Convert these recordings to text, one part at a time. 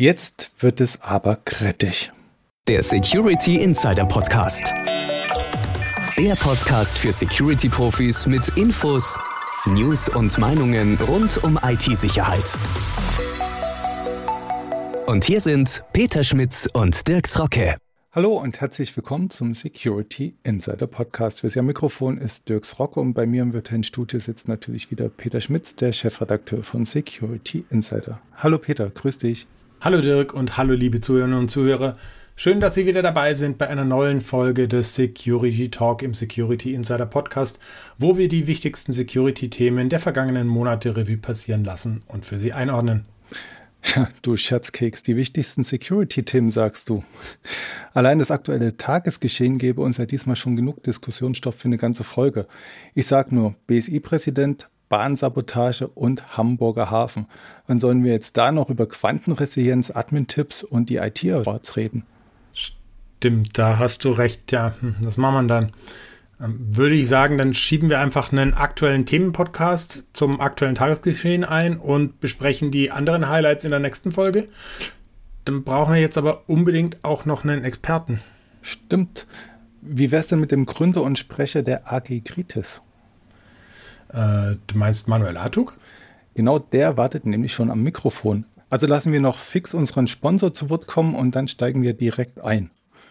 Jetzt wird es aber kritisch. Der Security Insider Podcast. Der Podcast für Security-Profis mit Infos, News und Meinungen rund um IT-Sicherheit. Und hier sind Peter Schmitz und Dirks Rocke. Hallo und herzlich willkommen zum Security Insider Podcast. Für Sie am Mikrofon ist Dirks Rocke und bei mir im virtuellen Studio sitzt natürlich wieder Peter Schmitz, der Chefredakteur von Security Insider. Hallo Peter, grüß dich. Hallo Dirk und hallo liebe Zuhörerinnen und Zuhörer. Schön, dass Sie wieder dabei sind bei einer neuen Folge des Security Talk im Security Insider Podcast, wo wir die wichtigsten Security-Themen der vergangenen Monate Revue passieren lassen und für Sie einordnen. Ja, du Scherzkeks, die wichtigsten Security-Themen sagst du. Allein das aktuelle Tagesgeschehen gäbe uns ja diesmal schon genug Diskussionsstoff für eine ganze Folge. Ich sag nur, BSI-Präsident, Bahnsabotage und Hamburger Hafen. Wann sollen wir jetzt da noch über Quantenresilienz, Admin-Tipps und die IT-Awards reden? Stimmt, da hast du recht. Ja, hm, das machen wir dann. Ähm, würde ich sagen, dann schieben wir einfach einen aktuellen Themenpodcast zum aktuellen Tagesgeschehen ein und besprechen die anderen Highlights in der nächsten Folge. Dann brauchen wir jetzt aber unbedingt auch noch einen Experten. Stimmt. Wie wär's denn mit dem Gründer und Sprecher der AG Kritis? Äh, du meinst Manuel Artuk? Genau der wartet nämlich schon am Mikrofon. Also lassen wir noch fix unseren Sponsor zu Wort kommen und dann steigen wir direkt ein.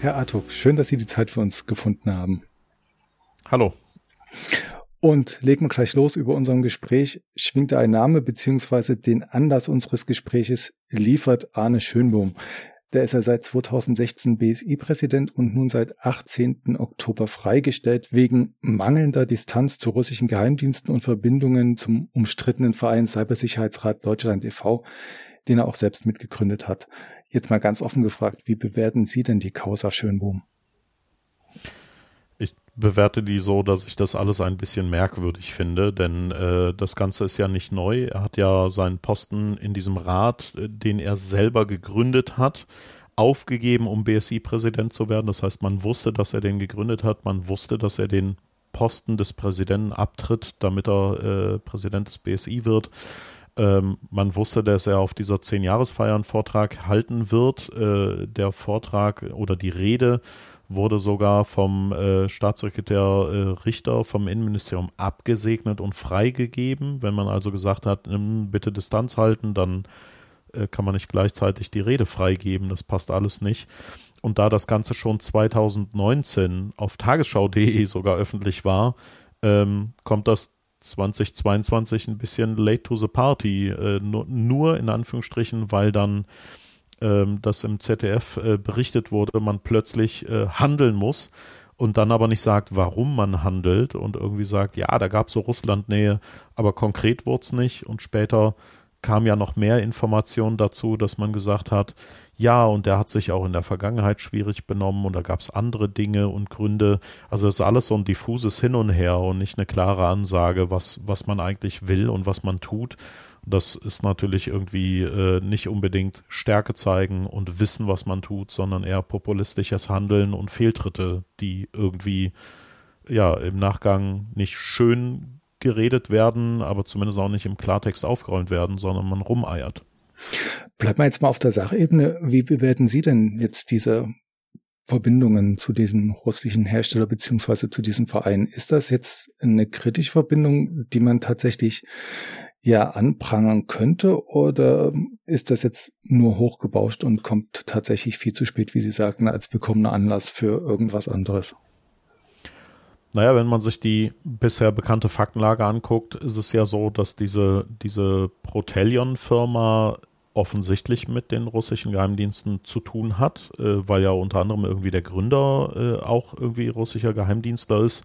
Herr Artuk, schön, dass Sie die Zeit für uns gefunden haben. Hallo. Und legen wir gleich los. Über unserem Gespräch schwingt ein Name beziehungsweise den Anlass unseres Gespräches liefert Arne Schönbohm. Der ist ja seit 2016 BSI-Präsident und nun seit 18. Oktober freigestellt wegen mangelnder Distanz zu russischen Geheimdiensten und Verbindungen zum umstrittenen Verein Cybersicherheitsrat Deutschland e.V., den er auch selbst mitgegründet hat. Jetzt mal ganz offen gefragt, wie bewerten Sie denn die Causa Schönbohm? Ich bewerte die so, dass ich das alles ein bisschen merkwürdig finde, denn äh, das Ganze ist ja nicht neu. Er hat ja seinen Posten in diesem Rat, äh, den er selber gegründet hat, aufgegeben, um BSI-Präsident zu werden. Das heißt, man wusste, dass er den gegründet hat, man wusste, dass er den Posten des Präsidenten abtritt, damit er äh, Präsident des BSI wird. Ähm, man wusste, dass er auf dieser Zehn-Jahresfeier einen Vortrag halten wird. Äh, der Vortrag oder die Rede wurde sogar vom äh, Staatssekretär äh, Richter vom Innenministerium abgesegnet und freigegeben. Wenn man also gesagt hat, bitte Distanz halten, dann äh, kann man nicht gleichzeitig die Rede freigeben. Das passt alles nicht. Und da das Ganze schon 2019 auf tagesschau.de sogar öffentlich war, ähm, kommt das 2022 ein bisschen late to the party, äh, nur, nur, in Anführungsstrichen, weil dann ähm, das im ZDF äh, berichtet wurde, man plötzlich äh, handeln muss und dann aber nicht sagt, warum man handelt und irgendwie sagt, ja, da gab es so Russlandnähe, aber konkret wurde es nicht und später kam ja noch mehr Informationen dazu, dass man gesagt hat, ja, und der hat sich auch in der Vergangenheit schwierig benommen und da gab es andere Dinge und Gründe. Also es ist alles so ein diffuses Hin und Her und nicht eine klare Ansage, was, was man eigentlich will und was man tut. Das ist natürlich irgendwie äh, nicht unbedingt Stärke zeigen und wissen, was man tut, sondern eher populistisches Handeln und Fehltritte, die irgendwie ja im Nachgang nicht schön geredet werden, aber zumindest auch nicht im Klartext aufgeräumt werden, sondern man rumeiert. Bleibt mal jetzt mal auf der Sachebene. Wie bewerten Sie denn jetzt diese Verbindungen zu diesem russischen Hersteller beziehungsweise zu diesem Verein? Ist das jetzt eine kritische Verbindung, die man tatsächlich ja anprangern könnte oder ist das jetzt nur hochgebauscht und kommt tatsächlich viel zu spät, wie Sie sagten, als willkommener Anlass für irgendwas anderes? Naja, wenn man sich die bisher bekannte Faktenlage anguckt, ist es ja so, dass diese, diese Protellion-Firma offensichtlich mit den russischen Geheimdiensten zu tun hat, äh, weil ja unter anderem irgendwie der Gründer äh, auch irgendwie russischer Geheimdienstler ist.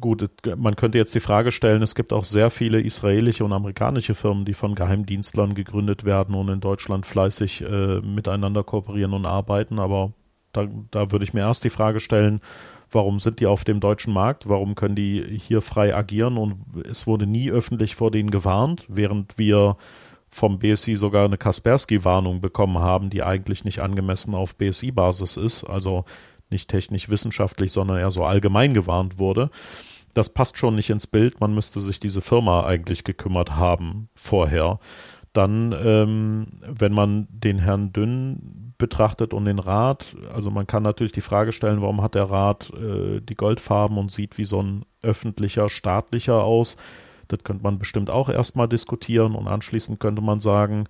gut, man könnte jetzt die Frage stellen, es gibt auch sehr viele israelische und amerikanische Firmen, die von Geheimdienstlern gegründet werden und in Deutschland fleißig äh, miteinander kooperieren und arbeiten. Aber da, da würde ich mir erst die Frage stellen, warum sind die auf dem deutschen Markt? Warum können die hier frei agieren? Und es wurde nie öffentlich vor denen gewarnt, während wir vom BSI sogar eine Kaspersky-Warnung bekommen haben, die eigentlich nicht angemessen auf BSI-Basis ist. Also nicht technisch-wissenschaftlich, sondern eher so allgemein gewarnt wurde. Das passt schon nicht ins Bild. Man müsste sich diese Firma eigentlich gekümmert haben vorher. Dann, ähm, wenn man den Herrn Dünn betrachtet und den Rat, also man kann natürlich die Frage stellen, warum hat der Rat äh, die Goldfarben und sieht wie so ein öffentlicher, staatlicher aus. Das könnte man bestimmt auch erstmal diskutieren und anschließend könnte man sagen,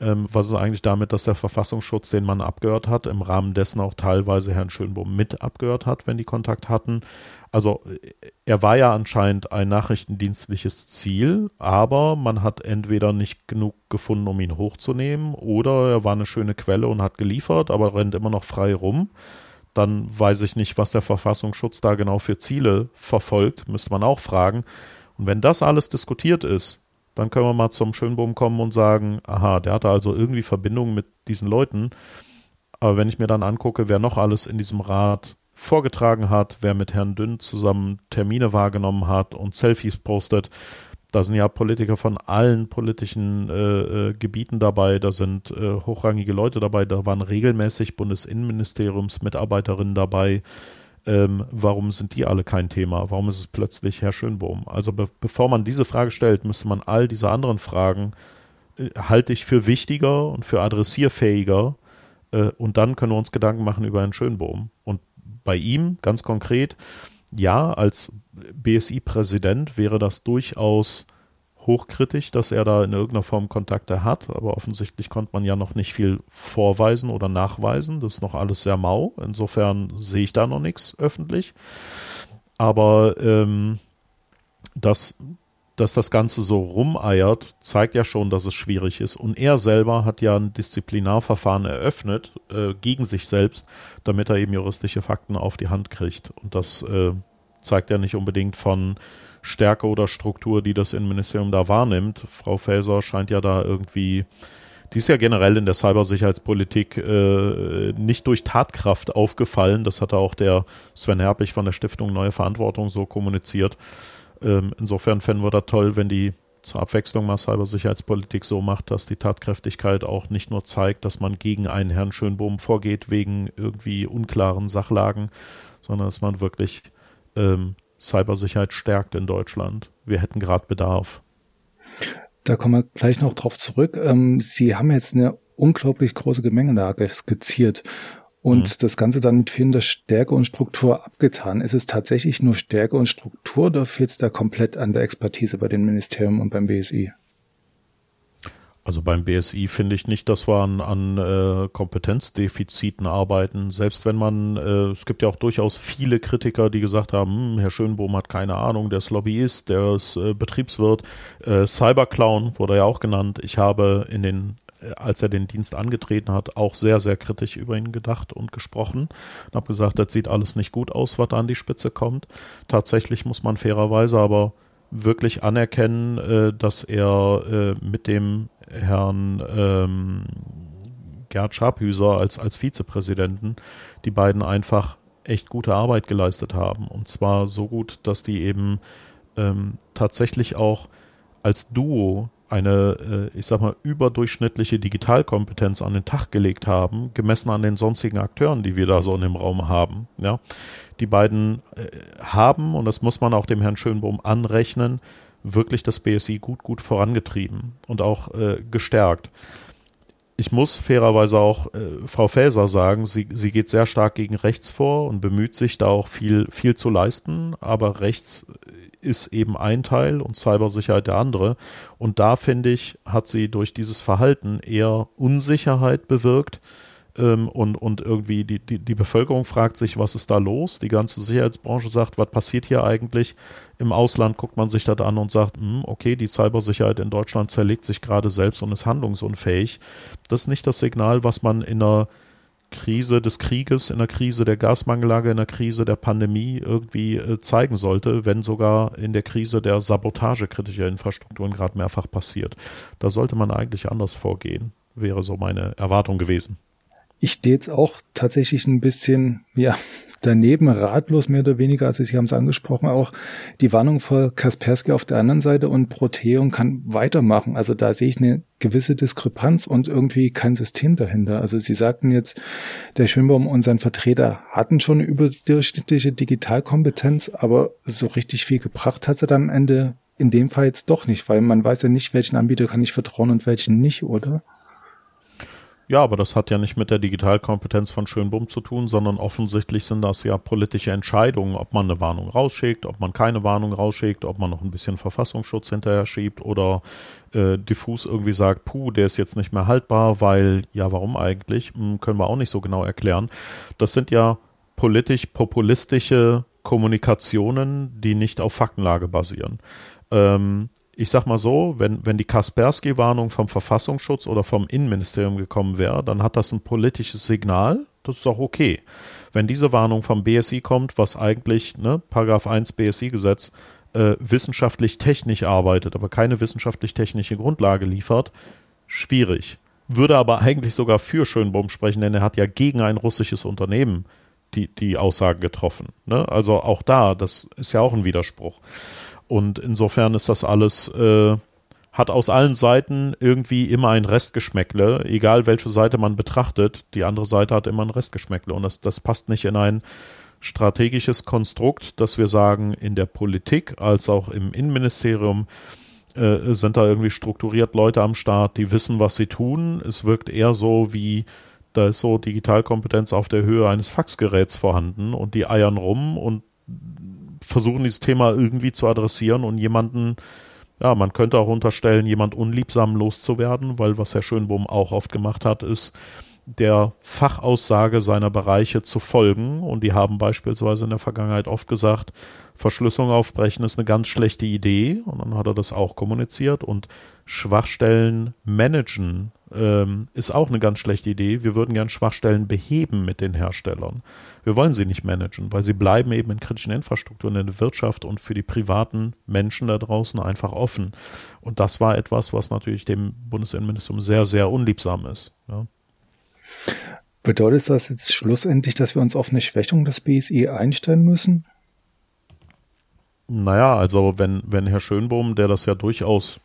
ähm, was ist eigentlich damit, dass der Verfassungsschutz, den man abgehört hat, im Rahmen dessen auch teilweise Herrn Schönbohm mit abgehört hat, wenn die Kontakt hatten. Also er war ja anscheinend ein nachrichtendienstliches Ziel, aber man hat entweder nicht genug gefunden, um ihn hochzunehmen, oder er war eine schöne Quelle und hat geliefert, aber rennt immer noch frei rum. Dann weiß ich nicht, was der Verfassungsschutz da genau für Ziele verfolgt, müsste man auch fragen. Und wenn das alles diskutiert ist, dann können wir mal zum Schönbohm kommen und sagen, aha, der hatte also irgendwie Verbindungen mit diesen Leuten. Aber wenn ich mir dann angucke, wer noch alles in diesem Rat vorgetragen hat, wer mit Herrn Dünn zusammen Termine wahrgenommen hat und Selfies postet, da sind ja Politiker von allen politischen äh, äh, Gebieten dabei, da sind äh, hochrangige Leute dabei, da waren regelmäßig Bundesinnenministeriumsmitarbeiterinnen dabei, ähm, warum sind die alle kein Thema? Warum ist es plötzlich Herr Schönbohm? Also be bevor man diese Frage stellt, müsste man all diese anderen Fragen äh, halte ich für wichtiger und für adressierfähiger äh, und dann können wir uns Gedanken machen über Herrn Schönbohm. Und bei ihm ganz konkret, ja, als BSI-Präsident wäre das durchaus hochkritisch, dass er da in irgendeiner Form Kontakte hat, aber offensichtlich konnte man ja noch nicht viel vorweisen oder nachweisen. Das ist noch alles sehr mau. Insofern sehe ich da noch nichts öffentlich. Aber ähm, dass, dass das Ganze so rumeiert, zeigt ja schon, dass es schwierig ist. Und er selber hat ja ein Disziplinarverfahren eröffnet äh, gegen sich selbst, damit er eben juristische Fakten auf die Hand kriegt. Und das äh, zeigt ja nicht unbedingt von Stärke oder Struktur, die das Innenministerium da wahrnimmt. Frau Faeser scheint ja da irgendwie, die ist ja generell in der Cybersicherheitspolitik äh, nicht durch Tatkraft aufgefallen. Das hatte auch der Sven Herblich von der Stiftung Neue Verantwortung so kommuniziert. Ähm, insofern fänden wir das toll, wenn die zur Abwechslung mal Cybersicherheitspolitik so macht, dass die Tatkräftigkeit auch nicht nur zeigt, dass man gegen einen Herrn Schönbohm vorgeht wegen irgendwie unklaren Sachlagen, sondern dass man wirklich ähm, Cybersicherheit stärkt in Deutschland. Wir hätten gerade Bedarf. Da kommen wir gleich noch drauf zurück. Ähm, Sie haben jetzt eine unglaublich große Gemengelage skizziert und mhm. das Ganze dann mit fehlender Stärke und Struktur abgetan. Ist es tatsächlich nur Stärke und Struktur oder fehlt es da komplett an der Expertise bei den Ministerien und beim BSI? Also beim BSI finde ich nicht, dass wir an, an äh, Kompetenzdefiziten arbeiten. Selbst wenn man, äh, es gibt ja auch durchaus viele Kritiker, die gesagt haben, hm, Herr Schönbohm hat keine Ahnung, der ist Lobbyist, der ist äh, Betriebswirt. Äh, Cyberclown wurde ja auch genannt. Ich habe in den äh, als er den Dienst angetreten hat, auch sehr, sehr kritisch über ihn gedacht und gesprochen und habe gesagt, das sieht alles nicht gut aus, was da an die Spitze kommt. Tatsächlich muss man fairerweise aber wirklich anerkennen, äh, dass er mit dem Herrn ähm, Gerd Scharphüser als, als Vizepräsidenten die beiden einfach echt gute Arbeit geleistet haben. Und zwar so gut, dass die eben ähm, tatsächlich auch als Duo eine, äh, ich sag mal, überdurchschnittliche Digitalkompetenz an den Tag gelegt haben, gemessen an den sonstigen Akteuren, die wir da so in dem Raum haben. Ja, die beiden äh, haben, und das muss man auch dem Herrn Schönbohm anrechnen, wirklich das BSI gut, gut vorangetrieben und auch äh, gestärkt. Ich muss fairerweise auch äh, Frau Faeser sagen, sie, sie geht sehr stark gegen rechts vor und bemüht sich da auch viel, viel zu leisten, aber rechts ist eben ein Teil und Cybersicherheit der andere. Und da finde ich, hat sie durch dieses Verhalten eher Unsicherheit bewirkt. Ähm, und, und irgendwie die, die, die Bevölkerung fragt sich, was ist da los? Die ganze Sicherheitsbranche sagt, was passiert hier eigentlich? Im Ausland guckt man sich das an und sagt, hm, okay, die Cybersicherheit in Deutschland zerlegt sich gerade selbst und ist handlungsunfähig. Das ist nicht das Signal, was man in einer Krise des Krieges, in der Krise der Gasmangellage, in der Krise der Pandemie irgendwie äh, zeigen sollte, wenn sogar in der Krise der Sabotage kritischer Infrastrukturen gerade mehrfach passiert. Da sollte man eigentlich anders vorgehen, wäre so meine Erwartung gewesen. Ich stehe jetzt auch tatsächlich ein bisschen, ja, daneben ratlos mehr oder weniger, also Sie haben es angesprochen, auch die Warnung vor Kaspersky auf der anderen Seite und Proteon kann weitermachen. Also da sehe ich eine gewisse Diskrepanz und irgendwie kein System dahinter. Also Sie sagten jetzt, der Schönbaum und sein Vertreter hatten schon überdurchschnittliche Digitalkompetenz, aber so richtig viel gebracht hat er dann am Ende in dem Fall jetzt doch nicht, weil man weiß ja nicht, welchen Anbieter kann ich vertrauen und welchen nicht, oder? Ja, aber das hat ja nicht mit der Digitalkompetenz von Schönbum zu tun, sondern offensichtlich sind das ja politische Entscheidungen, ob man eine Warnung rausschickt, ob man keine Warnung rausschickt, ob man noch ein bisschen Verfassungsschutz hinterher schiebt oder äh, diffus irgendwie sagt, puh, der ist jetzt nicht mehr haltbar, weil, ja, warum eigentlich? Hm, können wir auch nicht so genau erklären. Das sind ja politisch-populistische Kommunikationen, die nicht auf Faktenlage basieren. Ähm, ich sag mal so, wenn, wenn die Kaspersky-Warnung vom Verfassungsschutz oder vom Innenministerium gekommen wäre, dann hat das ein politisches Signal, das ist auch okay. Wenn diese Warnung vom BSI kommt, was eigentlich, ne, Paragraph 1 BSI-Gesetz, äh, wissenschaftlich technisch arbeitet, aber keine wissenschaftlich-technische Grundlage liefert, schwierig. Würde aber eigentlich sogar für Schönbaum sprechen, denn er hat ja gegen ein russisches Unternehmen die, die Aussage getroffen. Ne? Also auch da, das ist ja auch ein Widerspruch. Und insofern ist das alles, äh, hat aus allen Seiten irgendwie immer ein Restgeschmäckle, egal welche Seite man betrachtet. Die andere Seite hat immer ein Restgeschmäckle und das, das passt nicht in ein strategisches Konstrukt, dass wir sagen, in der Politik als auch im Innenministerium äh, sind da irgendwie strukturiert Leute am Start, die wissen, was sie tun. Es wirkt eher so wie, da ist so Digitalkompetenz auf der Höhe eines Faxgeräts vorhanden und die eiern rum und versuchen, dieses Thema irgendwie zu adressieren und jemanden, ja, man könnte auch unterstellen, jemand unliebsam loszuwerden, weil was Herr Schönbohm auch oft gemacht hat, ist, der Fachaussage seiner Bereiche zu folgen. Und die haben beispielsweise in der Vergangenheit oft gesagt, Verschlüsselung aufbrechen ist eine ganz schlechte Idee. Und dann hat er das auch kommuniziert. Und Schwachstellen managen ähm, ist auch eine ganz schlechte Idee. Wir würden gern Schwachstellen beheben mit den Herstellern. Wir wollen sie nicht managen, weil sie bleiben eben in kritischen Infrastrukturen in der Wirtschaft und für die privaten Menschen da draußen einfach offen. Und das war etwas, was natürlich dem Bundesinnenministerium sehr, sehr unliebsam ist. Ja. Bedeutet das jetzt schlussendlich, dass wir uns auf eine Schwächung des BSI einstellen müssen? Naja, also wenn, wenn Herr Schönbohm, der das ja durchaus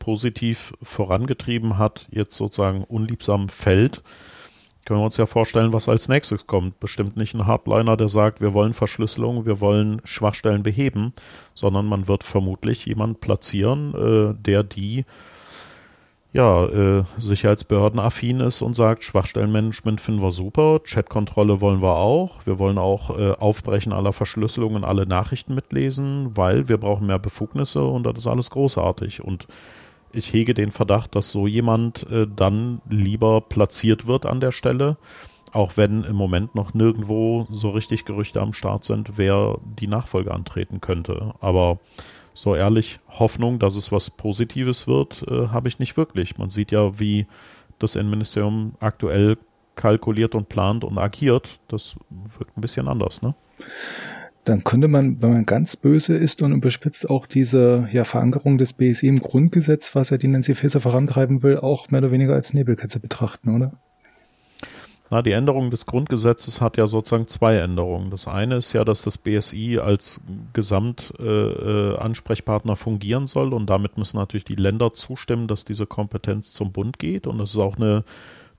positiv vorangetrieben hat, jetzt sozusagen unliebsam fällt, können wir uns ja vorstellen, was als nächstes kommt. Bestimmt nicht ein Hardliner, der sagt, wir wollen Verschlüsselung, wir wollen Schwachstellen beheben, sondern man wird vermutlich jemand platzieren, äh, der die ja, äh, sicherheitsbehördenaffin ist und sagt, Schwachstellenmanagement finden wir super, Chatkontrolle wollen wir auch, wir wollen auch äh, Aufbrechen aller Verschlüsselungen, alle Nachrichten mitlesen, weil wir brauchen mehr Befugnisse und das ist alles großartig. Und ich hege den Verdacht, dass so jemand äh, dann lieber platziert wird an der Stelle, auch wenn im Moment noch nirgendwo so richtig Gerüchte am Start sind, wer die Nachfolge antreten könnte. Aber so ehrlich, Hoffnung, dass es was Positives wird, äh, habe ich nicht wirklich. Man sieht ja, wie das Innenministerium aktuell kalkuliert und plant und agiert. Das wirkt ein bisschen anders, ne? Dann könnte man, wenn man ganz böse ist und überspitzt auch diese ja, Verankerung des BSI im Grundgesetz, was ja die Nancy Faeser vorantreiben will, auch mehr oder weniger als Nebelkatze betrachten, oder? Na, die Änderung des Grundgesetzes hat ja sozusagen zwei Änderungen. Das eine ist ja, dass das BSI als Gesamtansprechpartner äh, fungieren soll und damit müssen natürlich die Länder zustimmen, dass diese Kompetenz zum Bund geht und das ist auch eine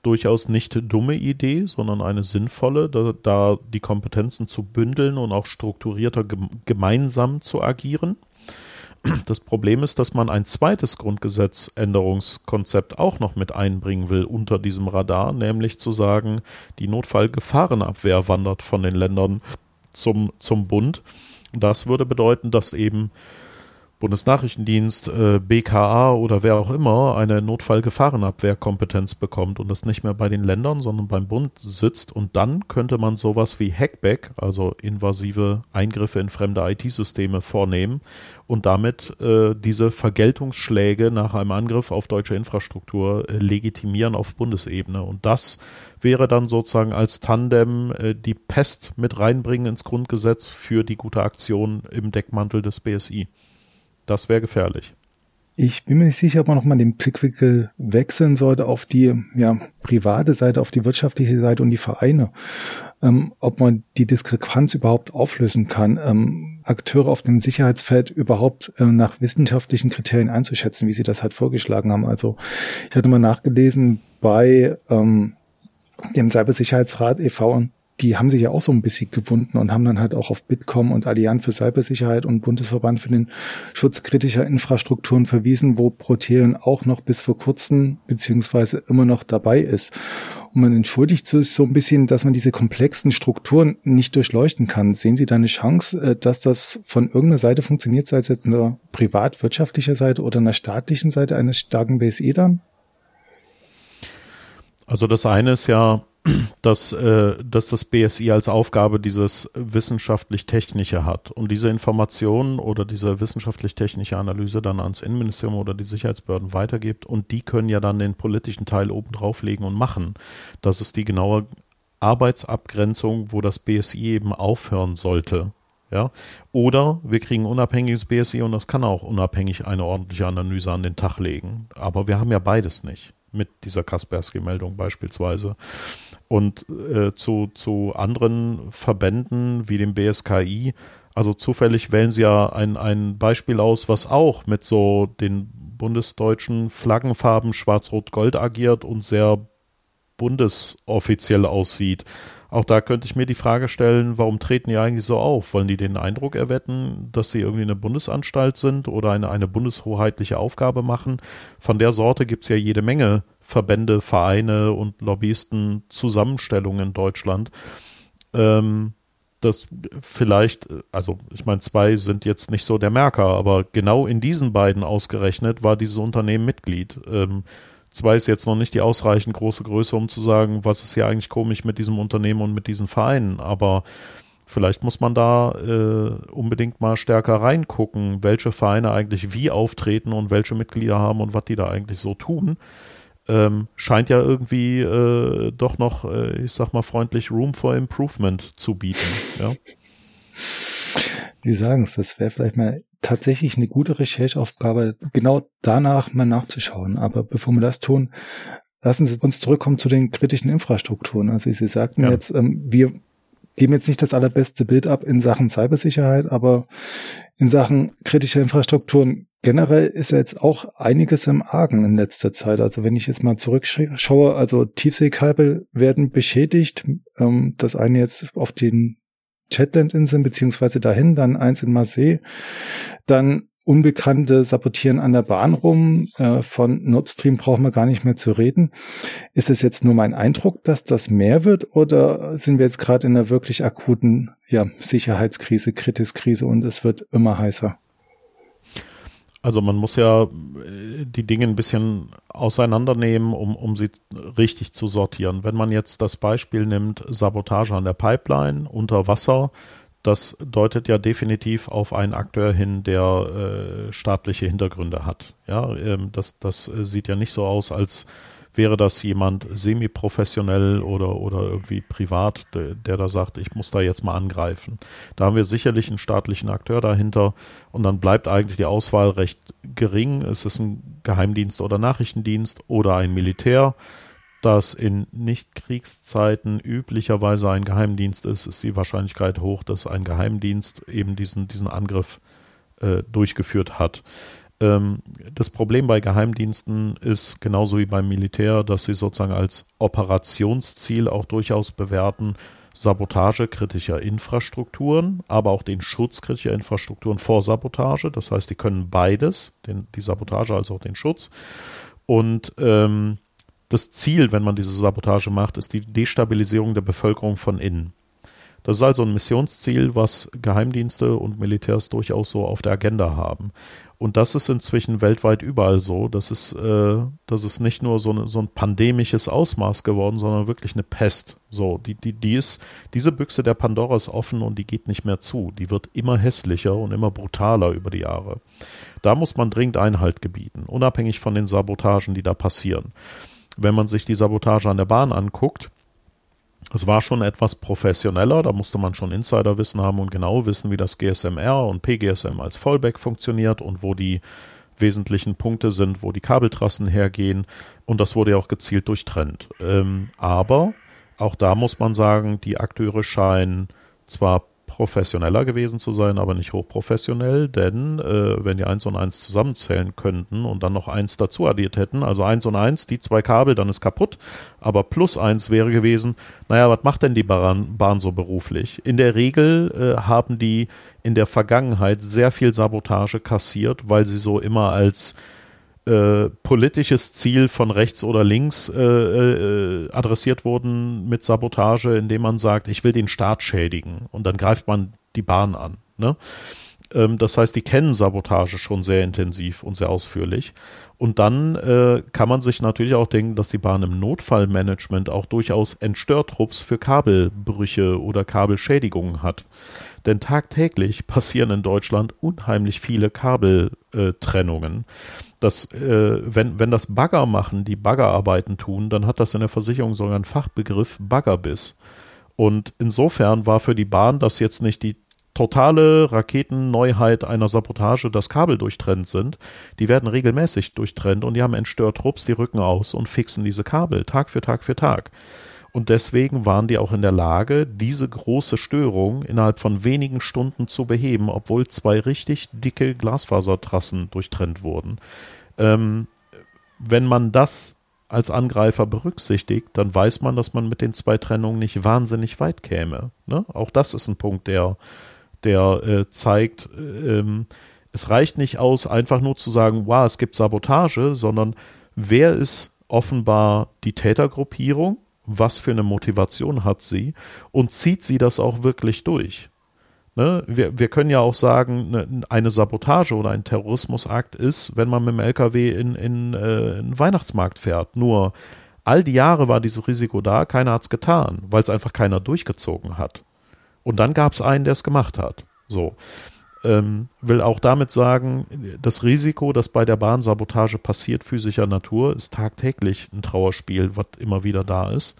durchaus nicht dumme Idee, sondern eine sinnvolle, da, da die Kompetenzen zu bündeln und auch strukturierter gemeinsam zu agieren. Das Problem ist, dass man ein zweites Grundgesetzänderungskonzept auch noch mit einbringen will unter diesem Radar, nämlich zu sagen, die Notfallgefahrenabwehr wandert von den Ländern zum, zum Bund. Das würde bedeuten, dass eben Bundesnachrichtendienst, äh, BKA oder wer auch immer eine Notfallgefahrenabwehrkompetenz bekommt und das nicht mehr bei den Ländern, sondern beim Bund sitzt und dann könnte man sowas wie Hackback, also invasive Eingriffe in fremde IT-Systeme vornehmen und damit äh, diese Vergeltungsschläge nach einem Angriff auf deutsche Infrastruktur äh, legitimieren auf Bundesebene und das wäre dann sozusagen als Tandem äh, die Pest mit reinbringen ins Grundgesetz für die gute Aktion im Deckmantel des BSI. Das wäre gefährlich. Ich bin mir nicht sicher, ob man nochmal den Blickwinkel wechseln sollte auf die ja, private Seite, auf die wirtschaftliche Seite und die Vereine. Ähm, ob man die Diskrepanz überhaupt auflösen kann, ähm, Akteure auf dem Sicherheitsfeld überhaupt äh, nach wissenschaftlichen Kriterien einzuschätzen, wie sie das halt vorgeschlagen haben. Also ich hatte mal nachgelesen bei ähm, dem Cybersicherheitsrat e.V die haben sich ja auch so ein bisschen gewunden und haben dann halt auch auf Bitkom und Allianz für Cybersicherheit und Bundesverband für den Schutz kritischer Infrastrukturen verwiesen, wo Protean auch noch bis vor kurzem beziehungsweise immer noch dabei ist. Und man entschuldigt sich so ein bisschen, dass man diese komplexen Strukturen nicht durchleuchten kann. Sehen Sie da eine Chance, äh, dass das von irgendeiner Seite funktioniert, sei es jetzt einer privat-wirtschaftlicher Seite oder einer staatlichen Seite eines starken BSE dann? Also das eine ist ja, dass, äh, dass das BSI als Aufgabe dieses wissenschaftlich-technische hat und diese Informationen oder diese wissenschaftlich-technische Analyse dann ans Innenministerium oder die Sicherheitsbehörden weitergibt und die können ja dann den politischen Teil oben drauflegen und machen. Das ist die genaue Arbeitsabgrenzung, wo das BSI eben aufhören sollte. Ja, oder wir kriegen unabhängiges BSI und das kann auch unabhängig eine ordentliche Analyse an den Tag legen. Aber wir haben ja beides nicht mit dieser Kaspersky-Meldung beispielsweise. Und äh, zu, zu anderen Verbänden wie dem BSKI, also zufällig wählen sie ja ein, ein Beispiel aus, was auch mit so den bundesdeutschen Flaggenfarben Schwarz-Rot-Gold agiert und sehr bundesoffiziell aussieht. Auch da könnte ich mir die Frage stellen, warum treten die eigentlich so auf? Wollen die den Eindruck erwecken, dass sie irgendwie eine Bundesanstalt sind oder eine, eine bundeshoheitliche Aufgabe machen? Von der Sorte gibt es ja jede Menge Verbände, Vereine und Lobbyisten Zusammenstellungen in Deutschland. Ähm, das vielleicht, also ich meine, zwei sind jetzt nicht so der Merker, aber genau in diesen beiden ausgerechnet war dieses Unternehmen Mitglied. Ähm, Zwei ist jetzt noch nicht die ausreichend große Größe, um zu sagen, was ist hier eigentlich komisch mit diesem Unternehmen und mit diesen Vereinen. Aber vielleicht muss man da äh, unbedingt mal stärker reingucken, welche Vereine eigentlich wie auftreten und welche Mitglieder haben und was die da eigentlich so tun. Ähm, scheint ja irgendwie äh, doch noch, äh, ich sag mal freundlich, Room for Improvement zu bieten. Ja. Sie sagen es, das wäre vielleicht mal tatsächlich eine gute Rechercheaufgabe, genau danach mal nachzuschauen. Aber bevor wir das tun, lassen Sie uns zurückkommen zu den kritischen Infrastrukturen. Also Sie sagten ja. jetzt, ähm, wir geben jetzt nicht das allerbeste Bild ab in Sachen Cybersicherheit, aber in Sachen kritischer Infrastrukturen generell ist ja jetzt auch einiges im Argen in letzter Zeit. Also wenn ich jetzt mal zurückschaue, also Tiefseekabel werden beschädigt. Ähm, das eine jetzt auf den Shetland-Inseln beziehungsweise dahin, dann eins in Marseille, dann Unbekannte sabotieren an der Bahn rum. Äh, von Nord Stream brauchen wir gar nicht mehr zu reden. Ist es jetzt nur mein Eindruck, dass das mehr wird oder sind wir jetzt gerade in einer wirklich akuten ja, Sicherheitskrise, Kritiskrise und es wird immer heißer? Also man muss ja äh, die Dinge ein bisschen auseinandernehmen, um, um sie richtig zu sortieren. Wenn man jetzt das Beispiel nimmt, Sabotage an der Pipeline unter Wasser, das deutet ja definitiv auf einen Akteur hin, der äh, staatliche Hintergründe hat. Ja, ähm, das, das sieht ja nicht so aus, als wäre das jemand semi-professionell oder, oder irgendwie privat, der, der, da sagt, ich muss da jetzt mal angreifen. Da haben wir sicherlich einen staatlichen Akteur dahinter und dann bleibt eigentlich die Auswahl recht gering. Es ist ein Geheimdienst oder Nachrichtendienst oder ein Militär. Das in Nicht-Kriegszeiten üblicherweise ein Geheimdienst ist, ist die Wahrscheinlichkeit hoch, dass ein Geheimdienst eben diesen, diesen Angriff äh, durchgeführt hat. Ähm, das Problem bei Geheimdiensten ist genauso wie beim Militär, dass sie sozusagen als Operationsziel auch durchaus bewerten, Sabotage kritischer Infrastrukturen, aber auch den Schutz kritischer Infrastrukturen vor Sabotage. Das heißt, die können beides, den, die Sabotage als auch den Schutz. Und ähm, das Ziel, wenn man diese Sabotage macht, ist die Destabilisierung der Bevölkerung von innen. Das ist also ein Missionsziel, was Geheimdienste und Militärs durchaus so auf der Agenda haben. Und das ist inzwischen weltweit überall so. Das ist, äh, das ist nicht nur so, eine, so ein pandemisches Ausmaß geworden, sondern wirklich eine Pest. So, die, die, die ist, diese Büchse der Pandora ist offen und die geht nicht mehr zu. Die wird immer hässlicher und immer brutaler über die Jahre. Da muss man dringend Einhalt gebieten, unabhängig von den Sabotagen, die da passieren. Wenn man sich die Sabotage an der Bahn anguckt, es war schon etwas professioneller, da musste man schon Insiderwissen haben und genau wissen, wie das GSMR und PGSM als Fallback funktioniert und wo die wesentlichen Punkte sind, wo die Kabeltrassen hergehen und das wurde ja auch gezielt durchtrennt. Ähm, aber auch da muss man sagen, die Akteure scheinen zwar professioneller gewesen zu sein, aber nicht hochprofessionell, denn äh, wenn die 1 und 1 zusammenzählen könnten und dann noch 1 dazu addiert hätten, also 1 und 1, die zwei Kabel, dann ist kaputt, aber plus 1 wäre gewesen, naja, was macht denn die Bahn, Bahn so beruflich? In der Regel äh, haben die in der Vergangenheit sehr viel Sabotage kassiert, weil sie so immer als äh, politisches Ziel von rechts oder links äh, äh, adressiert wurden mit Sabotage, indem man sagt, ich will den Staat schädigen und dann greift man die Bahn an. Ne? Ähm, das heißt, die kennen Sabotage schon sehr intensiv und sehr ausführlich. Und dann äh, kann man sich natürlich auch denken, dass die Bahn im Notfallmanagement auch durchaus Entstörtrupps für Kabelbrüche oder Kabelschädigungen hat. Denn tagtäglich passieren in Deutschland unheimlich viele Kabeltrennungen. Äh, äh, wenn, wenn das Bagger machen, die Baggerarbeiten tun, dann hat das in der Versicherung sogar einen Fachbegriff Baggerbiss. Und insofern war für die Bahn das jetzt nicht die totale Raketenneuheit einer Sabotage, dass Kabel durchtrennt sind. Die werden regelmäßig durchtrennt und die haben entstört Rupps, die rücken aus und fixen diese Kabel Tag für Tag für Tag. Und deswegen waren die auch in der Lage, diese große Störung innerhalb von wenigen Stunden zu beheben, obwohl zwei richtig dicke Glasfasertrassen durchtrennt wurden. Ähm, wenn man das als Angreifer berücksichtigt, dann weiß man, dass man mit den zwei Trennungen nicht wahnsinnig weit käme. Ne? Auch das ist ein Punkt, der, der äh, zeigt, ähm, es reicht nicht aus, einfach nur zu sagen, wow, es gibt Sabotage, sondern wer ist offenbar die Tätergruppierung was für eine Motivation hat sie und zieht sie das auch wirklich durch. Ne? Wir, wir können ja auch sagen, ne, eine Sabotage oder ein Terrorismusakt ist, wenn man mit dem LKW in, äh, in einen Weihnachtsmarkt fährt. Nur all die Jahre war dieses Risiko da, keiner hat es getan, weil es einfach keiner durchgezogen hat. Und dann gab es einen, der es gemacht hat. So ähm, will auch damit sagen, das Risiko, das bei der Bahnsabotage passiert, physischer Natur, ist tagtäglich ein Trauerspiel, was immer wieder da ist.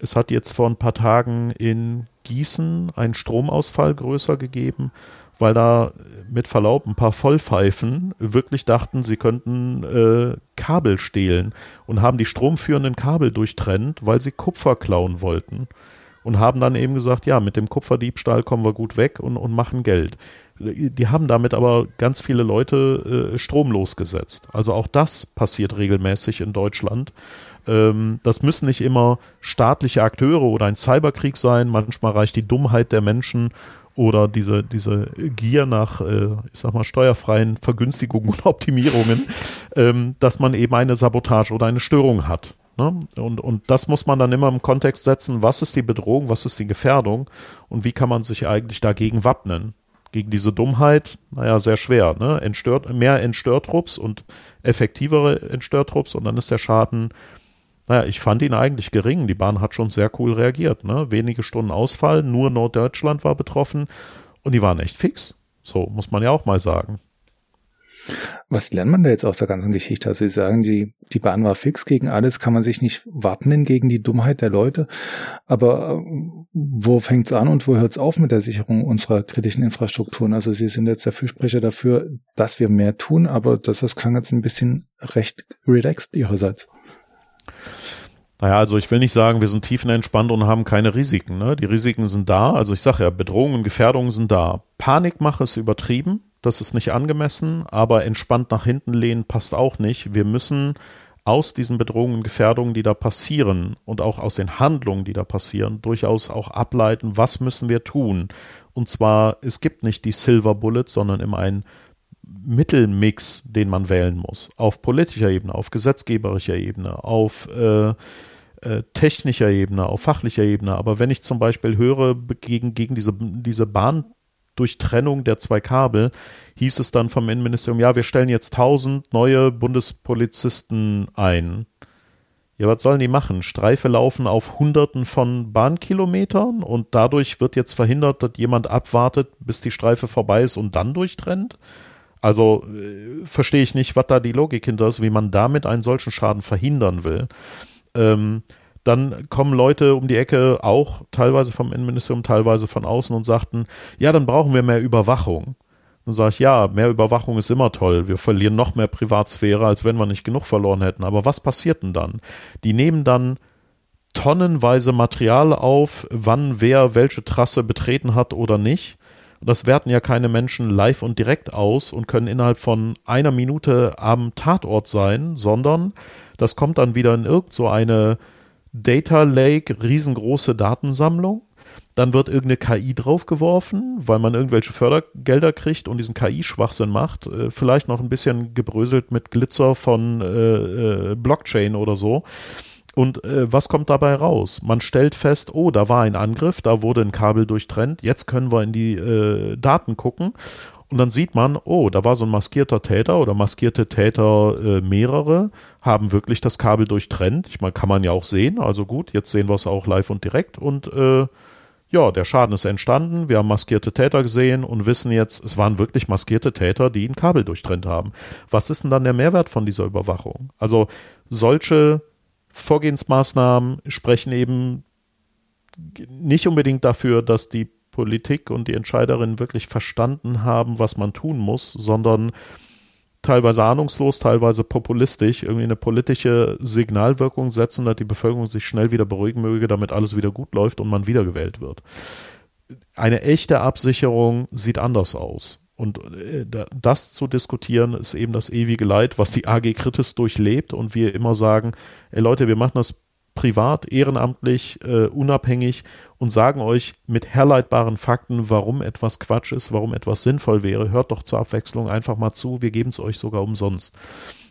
Es hat jetzt vor ein paar Tagen in Gießen einen Stromausfall größer gegeben, weil da mit Verlaub ein paar Vollpfeifen wirklich dachten, sie könnten äh, Kabel stehlen und haben die stromführenden Kabel durchtrennt, weil sie Kupfer klauen wollten und haben dann eben gesagt, ja, mit dem Kupferdiebstahl kommen wir gut weg und, und machen Geld. Die haben damit aber ganz viele Leute äh, stromlos gesetzt. Also auch das passiert regelmäßig in Deutschland. Ähm, das müssen nicht immer staatliche Akteure oder ein Cyberkrieg sein. Manchmal reicht die Dummheit der Menschen oder diese, diese Gier nach, äh, ich sag mal, steuerfreien Vergünstigungen und Optimierungen, ähm, dass man eben eine Sabotage oder eine Störung hat. Ne? Und, und das muss man dann immer im Kontext setzen, was ist die Bedrohung, was ist die Gefährdung und wie kann man sich eigentlich dagegen wappnen gegen diese Dummheit, naja, sehr schwer. Ne? Entstört, mehr Entstörtrupps und effektivere Entstörtrupps und dann ist der Schaden, naja, ich fand ihn eigentlich gering. Die Bahn hat schon sehr cool reagiert. Ne? Wenige Stunden Ausfall, nur Norddeutschland war betroffen und die waren echt fix. So muss man ja auch mal sagen. Was lernt man da jetzt aus der ganzen Geschichte? Also Sie sagen, die, die Bahn war fix gegen alles, kann man sich nicht wappnen gegen die Dummheit der Leute. Aber äh, wo fängt's an und wo hört's auf mit der Sicherung unserer kritischen Infrastrukturen? Also Sie sind jetzt der Fürsprecher dafür, dass wir mehr tun, aber das, das klang jetzt ein bisschen recht relaxed Ihrerseits. Naja, also ich will nicht sagen, wir sind tiefenentspannt und haben keine Risiken. Ne? Die Risiken sind da. Also ich sage ja, Bedrohungen und Gefährdungen sind da. Panikmache ist übertrieben das ist nicht angemessen, aber entspannt nach hinten lehnen passt auch nicht. Wir müssen aus diesen Bedrohungen und Gefährdungen, die da passieren und auch aus den Handlungen, die da passieren, durchaus auch ableiten, was müssen wir tun. Und zwar, es gibt nicht die Silver Bullet, sondern immer ein Mittelmix, den man wählen muss. Auf politischer Ebene, auf gesetzgeberischer Ebene, auf äh, äh, technischer Ebene, auf fachlicher Ebene. Aber wenn ich zum Beispiel höre, gegen, gegen diese, diese Bahndurchtrennung der zwei Kabel, hieß es dann vom Innenministerium, ja, wir stellen jetzt tausend neue Bundespolizisten ein. Ja, was sollen die machen? Streife laufen auf Hunderten von Bahnkilometern und dadurch wird jetzt verhindert, dass jemand abwartet, bis die Streife vorbei ist und dann durchtrennt? Also äh, verstehe ich nicht, was da die Logik hinter ist, wie man damit einen solchen Schaden verhindern will. Ähm, dann kommen Leute um die Ecke, auch teilweise vom Innenministerium, teilweise von außen und sagten, ja, dann brauchen wir mehr Überwachung. Dann sage ich, ja, mehr Überwachung ist immer toll. Wir verlieren noch mehr Privatsphäre, als wenn wir nicht genug verloren hätten. Aber was passiert denn dann? Die nehmen dann tonnenweise Material auf, wann wer welche Trasse betreten hat oder nicht. Das werten ja keine Menschen live und direkt aus und können innerhalb von einer Minute am Tatort sein, sondern das kommt dann wieder in irgend so Data Lake, riesengroße Datensammlung dann wird irgendeine KI draufgeworfen, weil man irgendwelche Fördergelder kriegt und diesen KI-Schwachsinn macht. Äh, vielleicht noch ein bisschen gebröselt mit Glitzer von äh, äh, Blockchain oder so. Und äh, was kommt dabei raus? Man stellt fest, oh, da war ein Angriff, da wurde ein Kabel durchtrennt, jetzt können wir in die äh, Daten gucken. Und dann sieht man, oh, da war so ein maskierter Täter oder maskierte Täter äh, mehrere, haben wirklich das Kabel durchtrennt. Ich meine, kann man ja auch sehen. Also gut, jetzt sehen wir es auch live und direkt und äh, ja, der Schaden ist entstanden, wir haben maskierte Täter gesehen und wissen jetzt, es waren wirklich maskierte Täter, die ein Kabel durchtrennt haben. Was ist denn dann der Mehrwert von dieser Überwachung? Also solche Vorgehensmaßnahmen sprechen eben nicht unbedingt dafür, dass die Politik und die Entscheiderinnen wirklich verstanden haben, was man tun muss, sondern teilweise ahnungslos, teilweise populistisch irgendwie eine politische Signalwirkung setzen, dass die Bevölkerung sich schnell wieder beruhigen möge, damit alles wieder gut läuft und man wiedergewählt wird. Eine echte Absicherung sieht anders aus. Und äh, das zu diskutieren, ist eben das ewige Leid, was die AG Kritis durchlebt und wir immer sagen, ey Leute, wir machen das privat, ehrenamtlich, äh, unabhängig und sagen euch mit herleitbaren Fakten, warum etwas Quatsch ist, warum etwas sinnvoll wäre. Hört doch zur Abwechslung einfach mal zu, wir geben es euch sogar umsonst.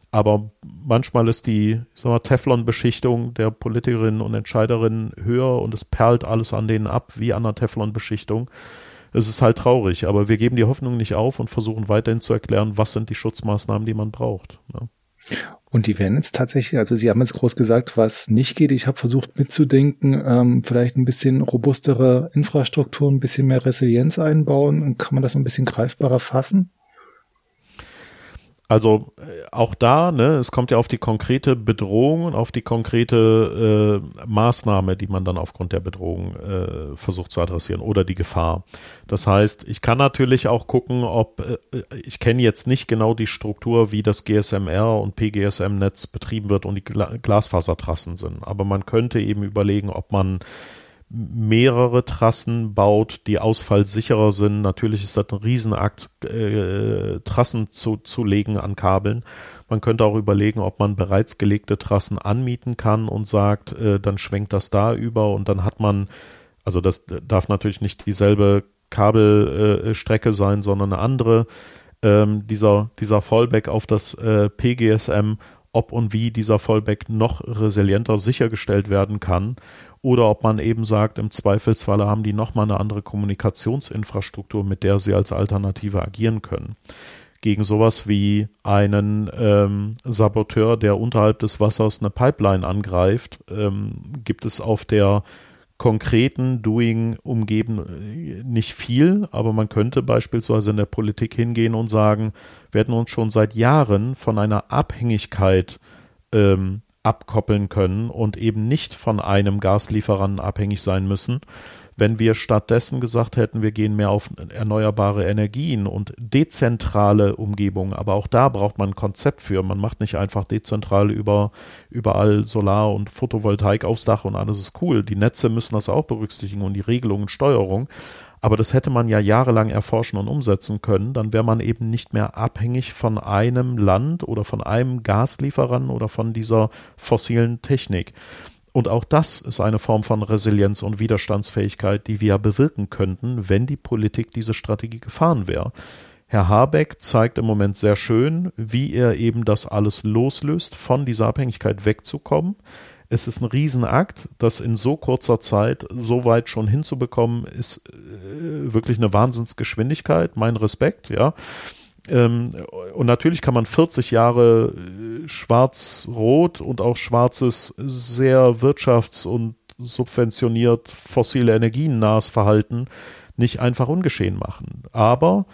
Aber manchmal ist die Teflon-Beschichtung der Politikerinnen und Entscheiderinnen höher und es perlt alles an denen ab, wie an der Teflon-Beschichtung. Es ist halt traurig, aber wir geben die Hoffnung nicht auf und versuchen weiterhin zu erklären, was sind die Schutzmaßnahmen, die man braucht. Ne? Und die werden jetzt tatsächlich, also Sie haben jetzt groß gesagt, was nicht geht. Ich habe versucht mitzudenken, ähm, vielleicht ein bisschen robustere Infrastruktur, ein bisschen mehr Resilienz einbauen. Und kann man das ein bisschen greifbarer fassen? Also äh, auch da, ne, es kommt ja auf die konkrete Bedrohung und auf die konkrete äh, Maßnahme, die man dann aufgrund der Bedrohung äh, versucht zu adressieren oder die Gefahr. Das heißt, ich kann natürlich auch gucken, ob äh, ich kenne jetzt nicht genau die Struktur, wie das GSMR und PGSM-Netz betrieben wird und die Gla Glasfasertrassen sind. Aber man könnte eben überlegen, ob man mehrere Trassen baut, die ausfallsicherer sind. Natürlich ist das ein Riesenakt, äh, Trassen zu, zu legen an Kabeln. Man könnte auch überlegen, ob man bereits gelegte Trassen anmieten kann und sagt, äh, dann schwenkt das da über und dann hat man, also das darf natürlich nicht dieselbe Kabelstrecke äh, sein, sondern eine andere. Ähm, dieser, dieser Fallback auf das äh, PGSM ob und wie dieser Fallback noch resilienter sichergestellt werden kann oder ob man eben sagt, im Zweifelsfalle haben die nochmal eine andere Kommunikationsinfrastruktur, mit der sie als Alternative agieren können. Gegen sowas wie einen ähm, Saboteur, der unterhalb des Wassers eine Pipeline angreift, ähm, gibt es auf der konkreten Doing umgeben äh, nicht viel, aber man könnte beispielsweise in der Politik hingehen und sagen, wir hätten uns schon seit Jahren von einer Abhängigkeit ähm, abkoppeln können und eben nicht von einem Gaslieferanten abhängig sein müssen. Wenn wir stattdessen gesagt hätten, wir gehen mehr auf erneuerbare Energien und dezentrale Umgebungen, aber auch da braucht man ein Konzept für. Man macht nicht einfach dezentral über, überall Solar und Photovoltaik aufs Dach und alles ist cool. Die Netze müssen das auch berücksichtigen und die Regelungen, Steuerung. Aber das hätte man ja jahrelang erforschen und umsetzen können. Dann wäre man eben nicht mehr abhängig von einem Land oder von einem Gaslieferanten oder von dieser fossilen Technik. Und auch das ist eine Form von Resilienz und Widerstandsfähigkeit, die wir bewirken könnten, wenn die Politik diese Strategie gefahren wäre. Herr Habeck zeigt im Moment sehr schön, wie er eben das alles loslöst, von dieser Abhängigkeit wegzukommen. Es ist ein Riesenakt, das in so kurzer Zeit so weit schon hinzubekommen, ist äh, wirklich eine Wahnsinnsgeschwindigkeit. Mein Respekt, ja. Ähm, und natürlich kann man 40 Jahre äh, schwarz-rot und auch schwarzes, sehr wirtschafts- und subventioniert fossile Energien nahes Verhalten nicht einfach ungeschehen machen. Aber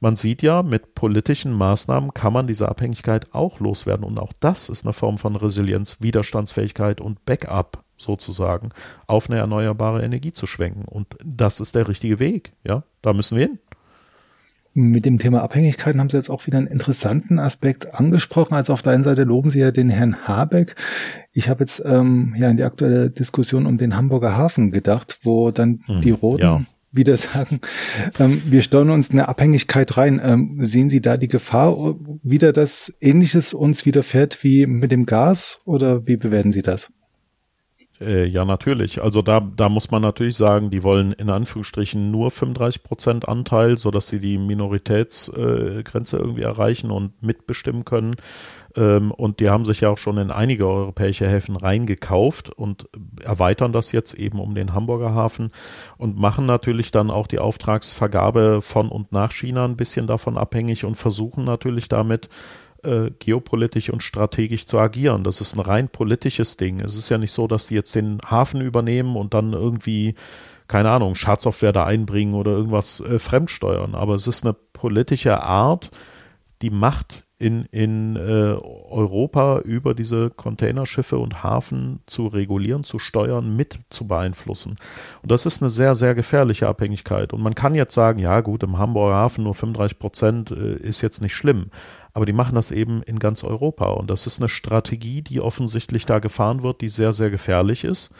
man sieht ja, mit politischen Maßnahmen kann man diese Abhängigkeit auch loswerden. Und auch das ist eine Form von Resilienz, Widerstandsfähigkeit und Backup sozusagen auf eine erneuerbare Energie zu schwenken. Und das ist der richtige Weg. Ja, da müssen wir hin. Mit dem Thema Abhängigkeiten haben Sie jetzt auch wieder einen interessanten Aspekt angesprochen. Also auf der einen Seite loben Sie ja den Herrn Habeck. Ich habe jetzt ähm, ja in die aktuelle Diskussion um den Hamburger Hafen gedacht, wo dann hm, die Roten ja wieder sagen, ähm, wir steuern uns eine Abhängigkeit rein. Ähm, sehen Sie da die Gefahr, wieder dass Ähnliches uns widerfährt wie mit dem Gas oder wie bewerten Sie das? Äh, ja, natürlich. Also da, da muss man natürlich sagen, die wollen in Anführungsstrichen nur 35 Prozent Anteil, sodass sie die Minoritätsgrenze äh, irgendwie erreichen und mitbestimmen können. Ähm, und die haben sich ja auch schon in einige europäische Häfen reingekauft und erweitern das jetzt eben um den Hamburger Hafen und machen natürlich dann auch die Auftragsvergabe von und nach China ein bisschen davon abhängig und versuchen natürlich damit äh, geopolitisch und strategisch zu agieren. Das ist ein rein politisches Ding. Es ist ja nicht so, dass die jetzt den Hafen übernehmen und dann irgendwie keine Ahnung, Schadsoftware da einbringen oder irgendwas äh, fremdsteuern. Aber es ist eine politische Art, die Macht in, in äh, Europa über diese Containerschiffe und Hafen zu regulieren, zu steuern, mit zu beeinflussen. Und das ist eine sehr, sehr gefährliche Abhängigkeit. Und man kann jetzt sagen, ja gut, im Hamburger Hafen nur 35 Prozent äh, ist jetzt nicht schlimm. Aber die machen das eben in ganz Europa. Und das ist eine Strategie, die offensichtlich da gefahren wird, die sehr, sehr gefährlich ist.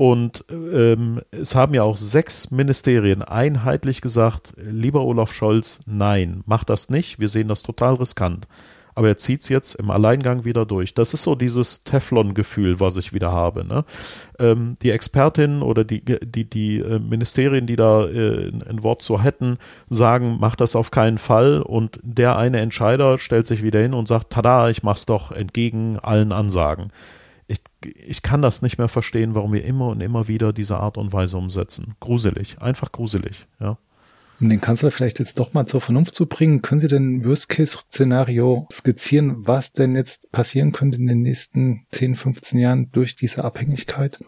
Und ähm, es haben ja auch sechs Ministerien einheitlich gesagt, lieber Olaf Scholz, nein, mach das nicht, wir sehen das total riskant. Aber er zieht es jetzt im Alleingang wieder durch. Das ist so dieses Teflon-Gefühl, was ich wieder habe. Ne? Ähm, die Expertinnen oder die, die, die äh, Ministerien, die da äh, ein Wort so hätten, sagen, mach das auf keinen Fall. Und der eine Entscheider stellt sich wieder hin und sagt, tada, ich mach's doch entgegen allen Ansagen ich, ich kann das nicht mehr verstehen, warum wir immer und immer wieder diese Art und Weise umsetzen. Gruselig, einfach gruselig, ja. Um den Kanzler vielleicht jetzt doch mal zur Vernunft zu bringen, können Sie denn Worst-Case-Szenario skizzieren, was denn jetzt passieren könnte in den nächsten 10, 15 Jahren durch diese Abhängigkeit?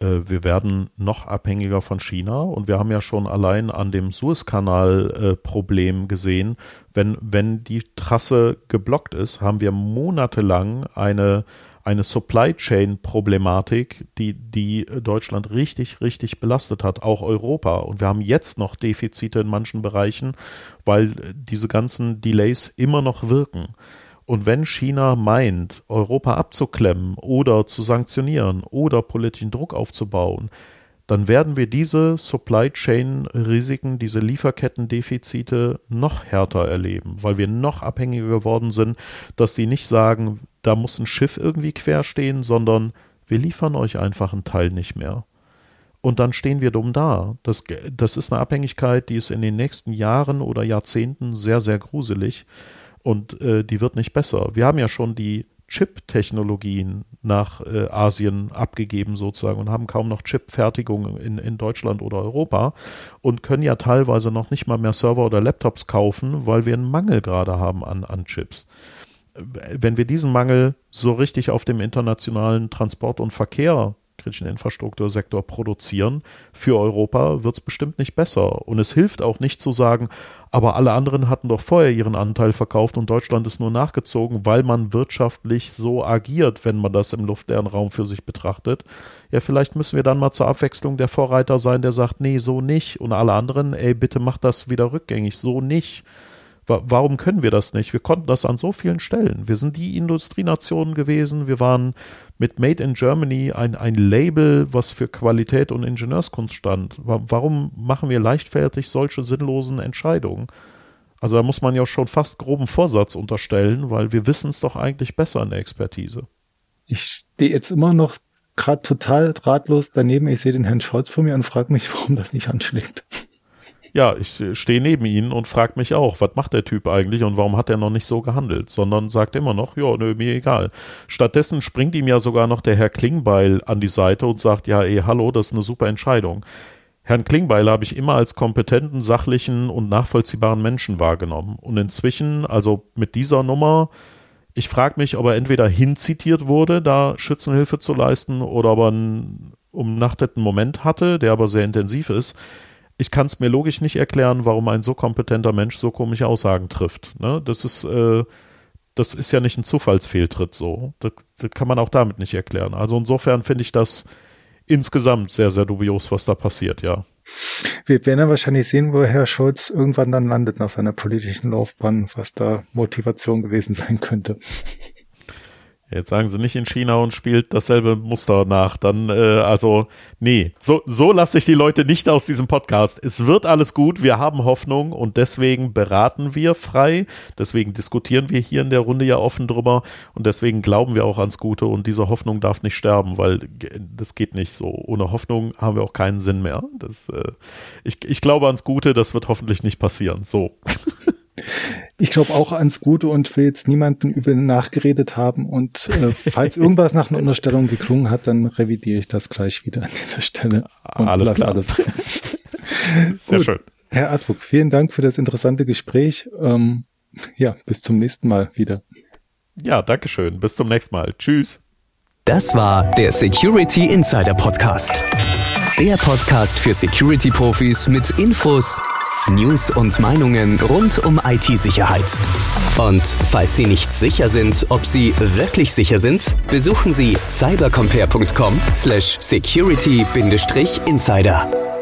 Äh, wir werden noch abhängiger von China und wir haben ja schon allein an dem Suezkanal-Problem äh, gesehen, wenn, wenn die Trasse geblockt ist, haben wir monatelang eine, eine Supply Chain Problematik, die, die Deutschland richtig, richtig belastet hat, auch Europa. Und wir haben jetzt noch Defizite in manchen Bereichen, weil diese ganzen Delays immer noch wirken. Und wenn China meint, Europa abzuklemmen oder zu sanktionieren oder politischen Druck aufzubauen, dann werden wir diese Supply Chain Risiken, diese Lieferkettendefizite noch härter erleben, weil wir noch abhängiger geworden sind, dass sie nicht sagen, da muss ein Schiff irgendwie quer stehen, sondern wir liefern euch einfach einen Teil nicht mehr. Und dann stehen wir dumm da. Das, das ist eine Abhängigkeit, die ist in den nächsten Jahren oder Jahrzehnten sehr, sehr gruselig und äh, die wird nicht besser. Wir haben ja schon die Chip-Technologien nach äh, Asien abgegeben sozusagen und haben kaum noch Chip-Fertigung in, in Deutschland oder Europa und können ja teilweise noch nicht mal mehr Server oder Laptops kaufen, weil wir einen Mangel gerade haben an, an Chips. Wenn wir diesen Mangel so richtig auf dem internationalen Transport und Verkehr kritischen Infrastruktursektor produzieren für Europa, wird es bestimmt nicht besser. Und es hilft auch nicht zu sagen, aber alle anderen hatten doch vorher ihren Anteil verkauft und Deutschland ist nur nachgezogen, weil man wirtschaftlich so agiert, wenn man das im luftleeren Raum für sich betrachtet. Ja, vielleicht müssen wir dann mal zur Abwechslung der Vorreiter sein, der sagt, nee, so nicht. Und alle anderen, ey, bitte macht das wieder rückgängig, so nicht. Warum können wir das nicht? Wir konnten das an so vielen Stellen. Wir sind die Industrienation gewesen. Wir waren mit Made in Germany ein, ein Label, was für Qualität und Ingenieurskunst stand. Warum machen wir leichtfertig solche sinnlosen Entscheidungen? Also da muss man ja schon fast groben Vorsatz unterstellen, weil wir wissen es doch eigentlich besser in der Expertise. Ich stehe jetzt immer noch gerade total ratlos daneben. Ich sehe den Herrn Scholz vor mir und frage mich, warum das nicht anschlägt. Ja, ich stehe neben ihnen und frage mich auch, was macht der Typ eigentlich und warum hat er noch nicht so gehandelt, sondern sagt immer noch, ja, nö, mir egal. Stattdessen springt ihm ja sogar noch der Herr Klingbeil an die Seite und sagt, ja, ey, hallo, das ist eine super Entscheidung. Herrn Klingbeil habe ich immer als kompetenten, sachlichen und nachvollziehbaren Menschen wahrgenommen. Und inzwischen, also mit dieser Nummer, ich frage mich, ob er entweder hinzitiert wurde, da Schützenhilfe zu leisten, oder ob er einen umnachteten Moment hatte, der aber sehr intensiv ist. Ich kann es mir logisch nicht erklären, warum ein so kompetenter Mensch so komische Aussagen trifft. Ne? Das ist, äh, das ist ja nicht ein Zufallsfehltritt so. Das, das kann man auch damit nicht erklären. Also insofern finde ich das insgesamt sehr, sehr dubios, was da passiert, ja. Wir werden ja wahrscheinlich sehen, wo Herr Scholz irgendwann dann landet nach seiner politischen Laufbahn, was da Motivation gewesen sein könnte. Jetzt sagen sie nicht in China und spielt dasselbe Muster nach. Dann, äh, also, nee, so, so lasse ich die Leute nicht aus diesem Podcast. Es wird alles gut, wir haben Hoffnung und deswegen beraten wir frei. Deswegen diskutieren wir hier in der Runde ja offen drüber und deswegen glauben wir auch ans Gute und diese Hoffnung darf nicht sterben, weil das geht nicht so. Ohne Hoffnung haben wir auch keinen Sinn mehr. Das, äh, ich, ich glaube ans Gute, das wird hoffentlich nicht passieren. So. Ich glaube auch ans Gute und will jetzt niemanden übel nachgeredet haben. Und äh, falls irgendwas nach einer Unterstellung geklungen hat, dann revidiere ich das gleich wieder an dieser Stelle. Und alles klar. Alles. Sehr Gut. schön. Herr Advok, vielen Dank für das interessante Gespräch. Ähm, ja, bis zum nächsten Mal wieder. Ja, danke schön. Bis zum nächsten Mal. Tschüss. Das war der Security Insider Podcast. Der Podcast für Security-Profis mit Infos, News und Meinungen rund um IT-Sicherheit. Und falls Sie nicht sicher sind, ob Sie wirklich sicher sind, besuchen Sie cybercompare.com/security-insider.